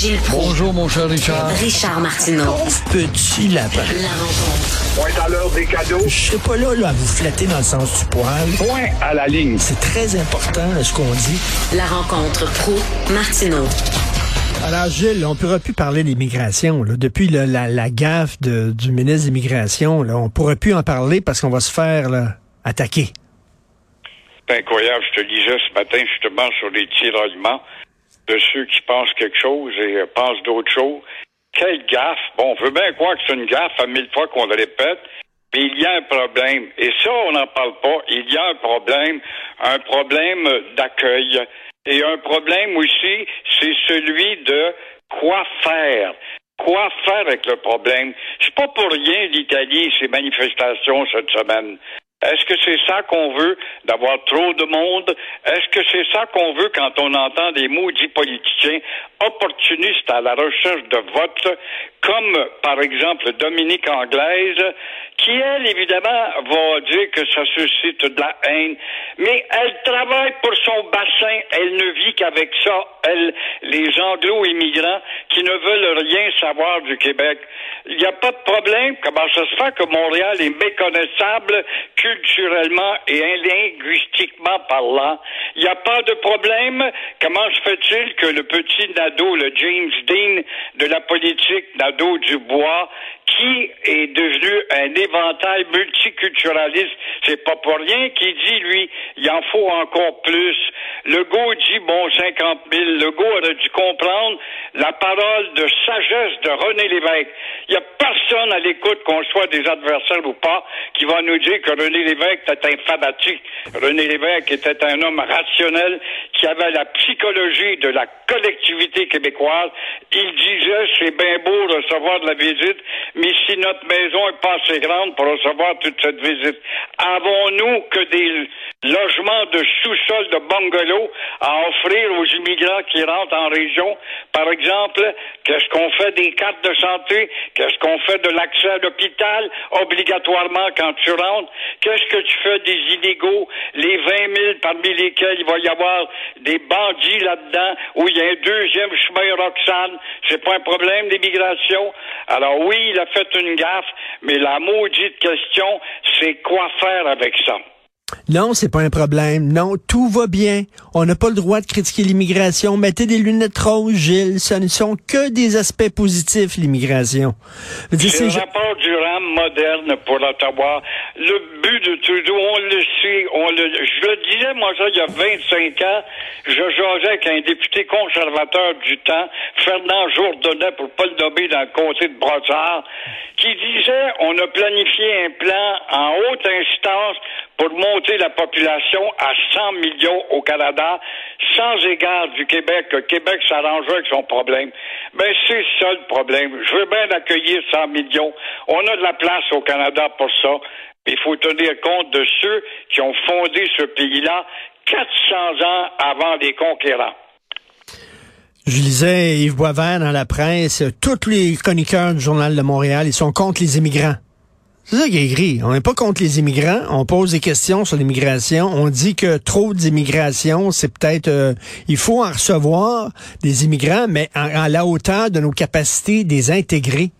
Gilles Proulx. Bonjour, mon cher Richard. Richard Martineau. Petit lapin. La rencontre. Point à l'heure des cadeaux. Je serai pas là, là à vous flatter dans le sens du poil. Point à la ligne. C'est très important là, ce qu'on dit. La rencontre pro martineau Alors Gilles, on ne pourra plus parler d'immigration. Depuis là, la, la gaffe de, du ministre de l'Immigration, on ne pourra plus en parler parce qu'on va se faire là, attaquer. C'est incroyable. Je te lisais ce matin justement sur les tiraillements de ceux qui pensent quelque chose et euh, pensent d'autres choses. Quelle gaffe! Bon, on veut bien croire que c'est une gaffe à mille fois qu'on le répète, mais il y a un problème. Et ça, on n'en parle pas. Il y a un problème, un problème d'accueil. Et un problème aussi, c'est celui de quoi faire. Quoi faire avec le problème? C'est pas pour rien l'Italie, ces manifestations cette semaine. Est-ce que c'est ça qu'on veut, d'avoir trop de monde? Est-ce que c'est ça qu'on veut quand on entend des maudits politiciens opportunistes à la recherche de vote, comme par exemple Dominique Anglaise, qui, elle, évidemment, va dire que ça suscite de la haine, mais elle travaille pour son bassin, elle ne vit qu'avec ça, elle, les anglo-immigrants qui ne veulent rien savoir du Québec. Il n'y a pas de problème. Comment ça se fait que Montréal est méconnaissable culturellement et linguistiquement parlant? Il n'y a pas de problème. Comment se fait-il que le petit Nadeau, le James Dean de la politique Nadeau-Dubois, qui est devenu un éventail multiculturaliste, c'est pas pour rien qu'il dit, lui, il en faut encore plus. Legault dit, bon, 50 000. Legault aurait dû comprendre la parole de sagesse de René Lévesque. Il n'y a personne à l'écoute, qu'on soit des adversaires ou pas, qui va nous dire que René Lévesque était un fanatique. René Lévesque était un homme qui avait la psychologie de la collectivité québécoise. Il disait, c'est bien beau recevoir de la visite, mais si notre maison est pas assez grande pour recevoir toute cette visite, avons-nous que des logements de sous-sol de bungalow à offrir aux immigrants qui rentrent en région? Par exemple, qu'est-ce qu'on fait des cartes de santé? Qu'est-ce qu'on fait de l'accès à l'hôpital obligatoirement quand tu rentres? Qu'est-ce que tu fais des illégaux? Les 20 000 parmi lesquels il va y avoir des bandits là-dedans, où il y a un deuxième chemin Roxane? C'est pas un problème d'immigration. Alors oui, il a fait une gaffe, mais la maudite question, c'est quoi faire avec ça? Non, c'est pas un problème. Non, tout va bien. On n'a pas le droit de critiquer l'immigration. Mettez des lunettes roses, Gilles. Ce ne sont que des aspects positifs, l'immigration. C'est le rapport du RAM moderne pour Ottawa. Le but de Trudeau, on le sait, on le, je le disais, moi, ça, il y a 25 ans, je jasais avec un député conservateur du temps, Fernand Jourdonnais, pour pas le nommer dans le comté de Brossard, qui disait, on a planifié un plan en haute instance pour monter la population à 100 millions au Canada, sans égard du Québec. Le Québec s'arrangerait avec son problème. Mais ben, c'est ça le problème. Je veux bien accueillir 100 millions. On a de la place au Canada pour ça. Il faut tenir compte de ceux qui ont fondé ce pays-là 400 ans avant les conquérants. Je lisais Yves Boisvert dans la presse, tous les chroniqueurs du Journal de Montréal, ils sont contre les immigrants. C'est ça qui est. On n'est pas contre les immigrants. On pose des questions sur l'immigration. On dit que trop d'immigration, c'est peut-être... Euh, il faut en recevoir des immigrants, mais à la hauteur de nos capacités des intégrer.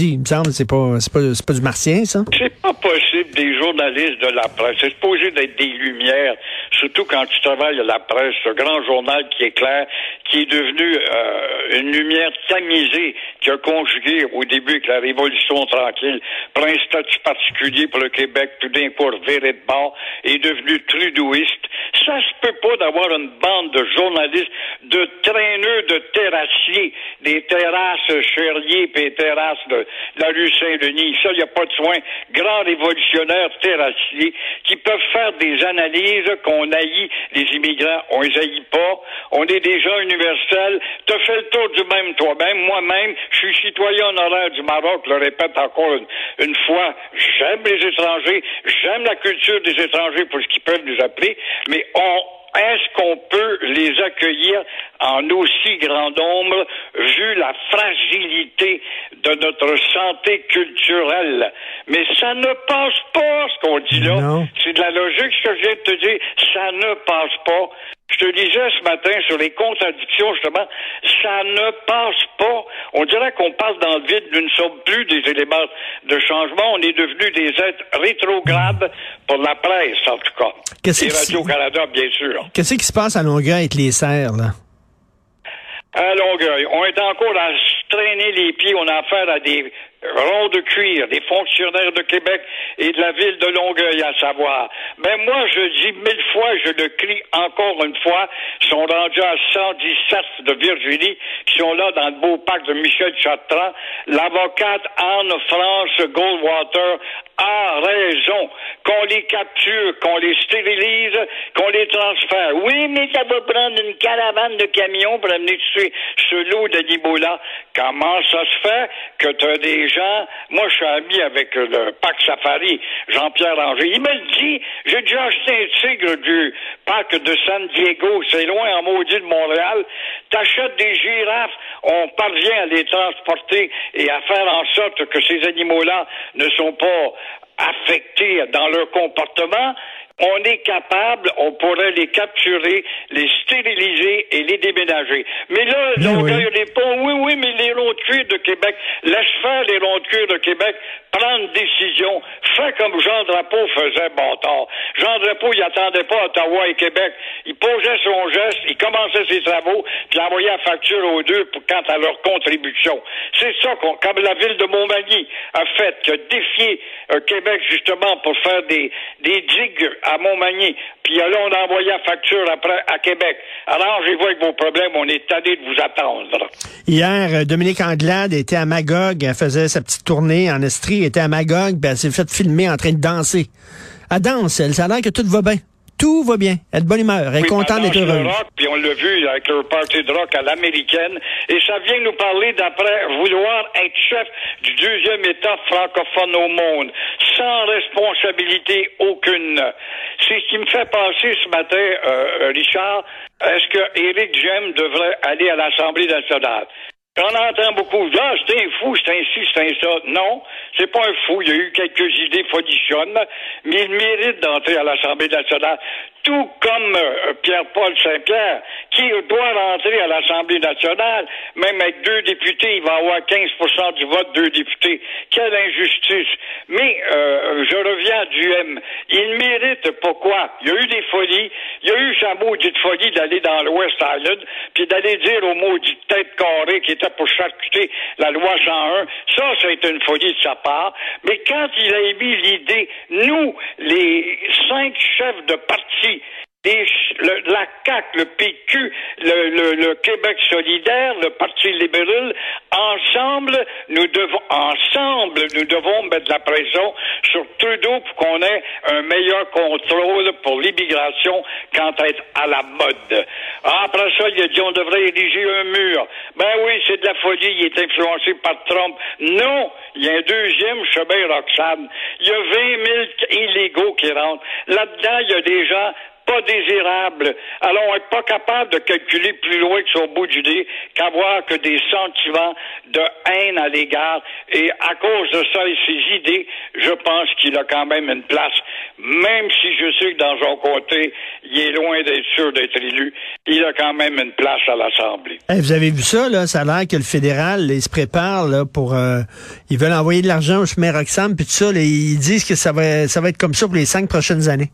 Il me semble, c'est pas, c'est pas, pas du martien, ça? C'est pas possible des journalistes de la presse. C'est supposé d'être des lumières, surtout quand tu travailles à la presse, ce grand journal qui est clair, qui est devenu euh, une lumière tamisée, qui a conjugué au début avec la Révolution tranquille, pour un statut particulier pour le Québec, tout d'un coup reviré de bord, est devenu trudeauiste. Ça se peut pas d'avoir une bande de journalistes, de traîneux, de terrassiers, des terrasses Cherlier, puis des terrasses de, la rue Saint-Denis. Ça, il n'y a pas de soin. Grands révolutionnaires terrassiers qui peuvent faire des analyses qu'on haït les immigrants. On les haït pas. On est des gens universels. Tu fait le tour du même toi-même. Moi-même, je suis citoyen honoraire du Maroc. Le répète encore une, une fois. J'aime les étrangers. J'aime la culture des étrangers pour ce qu'ils peuvent nous appeler. Mais on, est-ce qu'on peut les accueillir en aussi grand nombre vu la fragilité de notre santé culturelle? Mais ça ne passe pas, ce qu'on dit là. C'est de la logique, ce que je viens de te dire. Ça ne passe pas. Je te disais ce matin sur les contradictions, justement, ça ne passe pas. On dirait qu'on passe dans le vide. Nous ne sommes plus des éléments de changement. On est devenus des êtres rétrogrades pour la presse, en tout cas. Qu'est-ce Et Radio-Canada, bien sûr. Qu'est-ce qui se passe à Longueuil avec les serres, là? À Longueuil, on est encore à se traîner les pieds. On a affaire à des ronds de cuir, des fonctionnaires de Québec et de la ville de Longueuil, à savoir. Ben moi, je dis mille fois, je le crie encore une fois, sont rendus à 117 de Virginie, qui sont là dans le beau parc de Michel Chartrand. L'avocate Anne-France Goldwater a raison. Qu'on les capture, qu'on les stérilise, qu'on les transfère. Oui, mais ça va prendre une caravane de camions pour amener tuer ce lot d'animaux-là. Comment ça se fait que tu as des gens... Moi, je suis ami avec le parc Safari, Jean-Pierre Ranger. Il me le dit, j'ai déjà acheté un tigre du parc de San Diego. C'est loin en maudit de Montréal. T'achètes des girafes, on parvient à les transporter et à faire en sorte que ces animaux-là ne sont pas affectés dans leur comportement, on est capable, on pourrait les capturer, les stériliser et les déménager. Mais là, Ben oui. répond, oui, oui, mais les ronds de cuir de Québec, laisse faire les ronds de cuir de Québec, prends une décision, fais comme Jean Drapeau faisait bon temps. Jean Drapeau, il attendait pas Ottawa et Québec. Il posait son geste, il commençait ses travaux, puis il envoyait la facture aux deux pour, quant à leur contribution. C'est ça qu'on, comme la ville de Montmagny a fait, qui a défié euh, Québec justement pour faire des, des digues à Montmagny. Puis là, on a envoyé la facture après à Québec. Arrangez-vous avec vos problèmes, on est tanné de vous attendre. Hier, Dominique Anglade était à Magog, elle faisait sa petite tournée en Estrie, elle était à Magog, puis elle s'est fait filmer en train de danser. Elle danse, elle, ça que tout va bien. Tout va bien. Elle est de bonne humeur, elle est Oui, contente d'être le heureuse. rock, puis on l'a vu avec leur party de rock à l'américaine, et ça vient nous parler d'après vouloir être chef du deuxième État francophone au monde, sans responsabilité aucune. C'est ce qui me fait penser ce matin, euh, Richard, est-ce que Éric Jem devrait aller à l'Assemblée nationale? On entend beaucoup, ah, c'est un fou, c'est un ci, c'est un ça. Non, c'est pas un fou. Il y a eu quelques idées folichonnes, mais il mérite d'entrer à l'Assemblée nationale. Tout comme euh, Pierre-Paul Saint-Pierre, qui doit rentrer à l'Assemblée nationale, même avec deux députés, il va avoir 15% du vote, deux députés. Quelle injustice. Mais euh, je reviens du M. Il mérite pourquoi? Il y a eu des folies. Il y a eu sa maudite folie d'aller dans l'Ouest Island, puis d'aller dire aux maudites têtes carrées qui étaient pour charcuter la loi 101. Ça, été une folie de sa part. Mais quand il a émis l'idée, nous, les cinq chefs de parti, la CAC, le PQ, le, le- Québec solidaire, le Parti libéral, ensemble, nous devons, ensemble, nous devons mettre la pression sur Trudeau pour qu'on ait un meilleur contrôle pour l'immigration quant à être à la mode. Ah, Après ça, il a dit on devrait ériger un mur. Ben oui, c'est de la folie, il est influencé par Trump. Non, il y a un deuxième chemin Roxane. Il y a 20 000 illégaux qui rentrent. Là-dedans, il y a des gens pas désirable. Alors, on n'est pas capable de calculer plus loin que son bout du nez qu'avoir que des sentiments de haine à l'égard. Et à cause de ça et ses idées, je pense qu'il a quand même une place. Même si je sais que dans son comté, il est loin d'être sûr d'être élu, il a quand même une place à l'Assemblée. Hey, vous avez vu ça, là? Ça a l'air que le fédéral, il se prépare là, pour... euh, ils veulent envoyer de l'argent au chemin Roxham, puis tout ça. là, ils disent que ça va, ça va être comme ça pour les cinq prochaines années.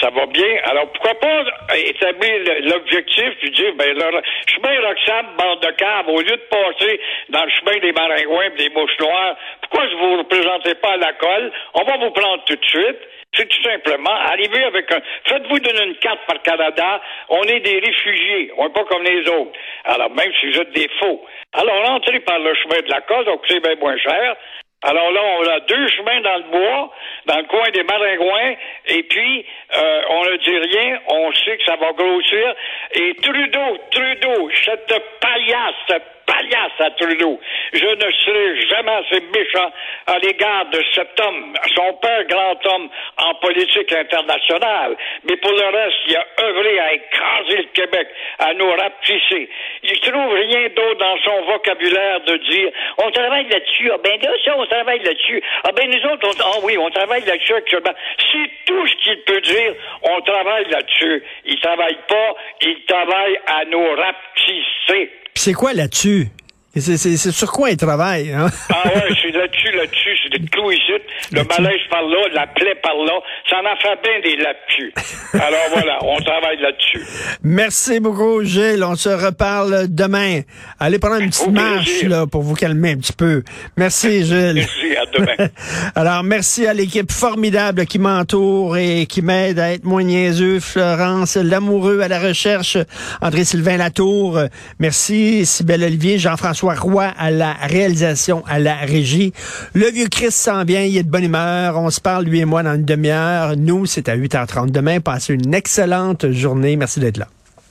Ça va bien. Alors, pourquoi pas établir l'objectif puis dire, ben, le chemin Roxham, bande de cave, au lieu de passer dans le chemin des maringouins et des mouches noires, pourquoi ne vous représentez pas à la colle? On va vous prendre tout de suite. C'est tout simplement arriver avec un. Faites-vous donner une carte par Canada. On est des réfugiés. On n'est pas comme les autres. Alors, même si vous êtes des faux. Alors, entrez par le chemin de la côte, donc c'est bien moins cher. Alors là, on a deux chemins dans le bois, dans le coin des maringouins, et puis euh, on ne dit rien, on sait que ça va grossir. Et Trudeau, Trudeau, cette paillasse, paillasse à Trudeau, je ne serai jamais assez méchant à l'égard de cet homme, son père grand homme en politique internationale. Mais pour le reste, il a œuvré à écraser le Québec, à nous rapetisser. Il trouve rien d'autre dans son vocabulaire de dire on travaille là-dessus. Ah ben là, ça, on travaille là-dessus. Ah ben nous autres, on, ah oui, on travaille là-dessus actuellement. C'est tout ce qu'il peut dire. On travaille là-dessus. Il travaille pas, il travaille à nous rapetisser. C'est quoi là-dessus? C'est sur quoi il travaille? Hein? Ah ouais, c'est là-dessus, là-dessus, c'est des clous ici, le malaise par là, la plaie par là, ça en a fait bien des là-dessus. Alors voilà, on travaille là-dessus. Merci beaucoup, Gilles. On se reparle demain. Allez prendre une petite Au marche plaisir. là, pour vous calmer un petit peu. Merci, Gilles. Merci, à demain. Alors, merci à l'équipe formidable qui m'entoure et qui m'aide à être moins niaiseux. Florence Lamoureux à la recherche, André-Sylvain Latour. Merci, Sybelle Olivier, Jean-François Roy à la réalisation, à la régie. Le vieux Christ s'en vient, il est de bonne humeur. On se parle, lui et moi, dans une demi-heure. Nous, c'est à 8h30 demain. Passez une excellente journée. Merci d'être là.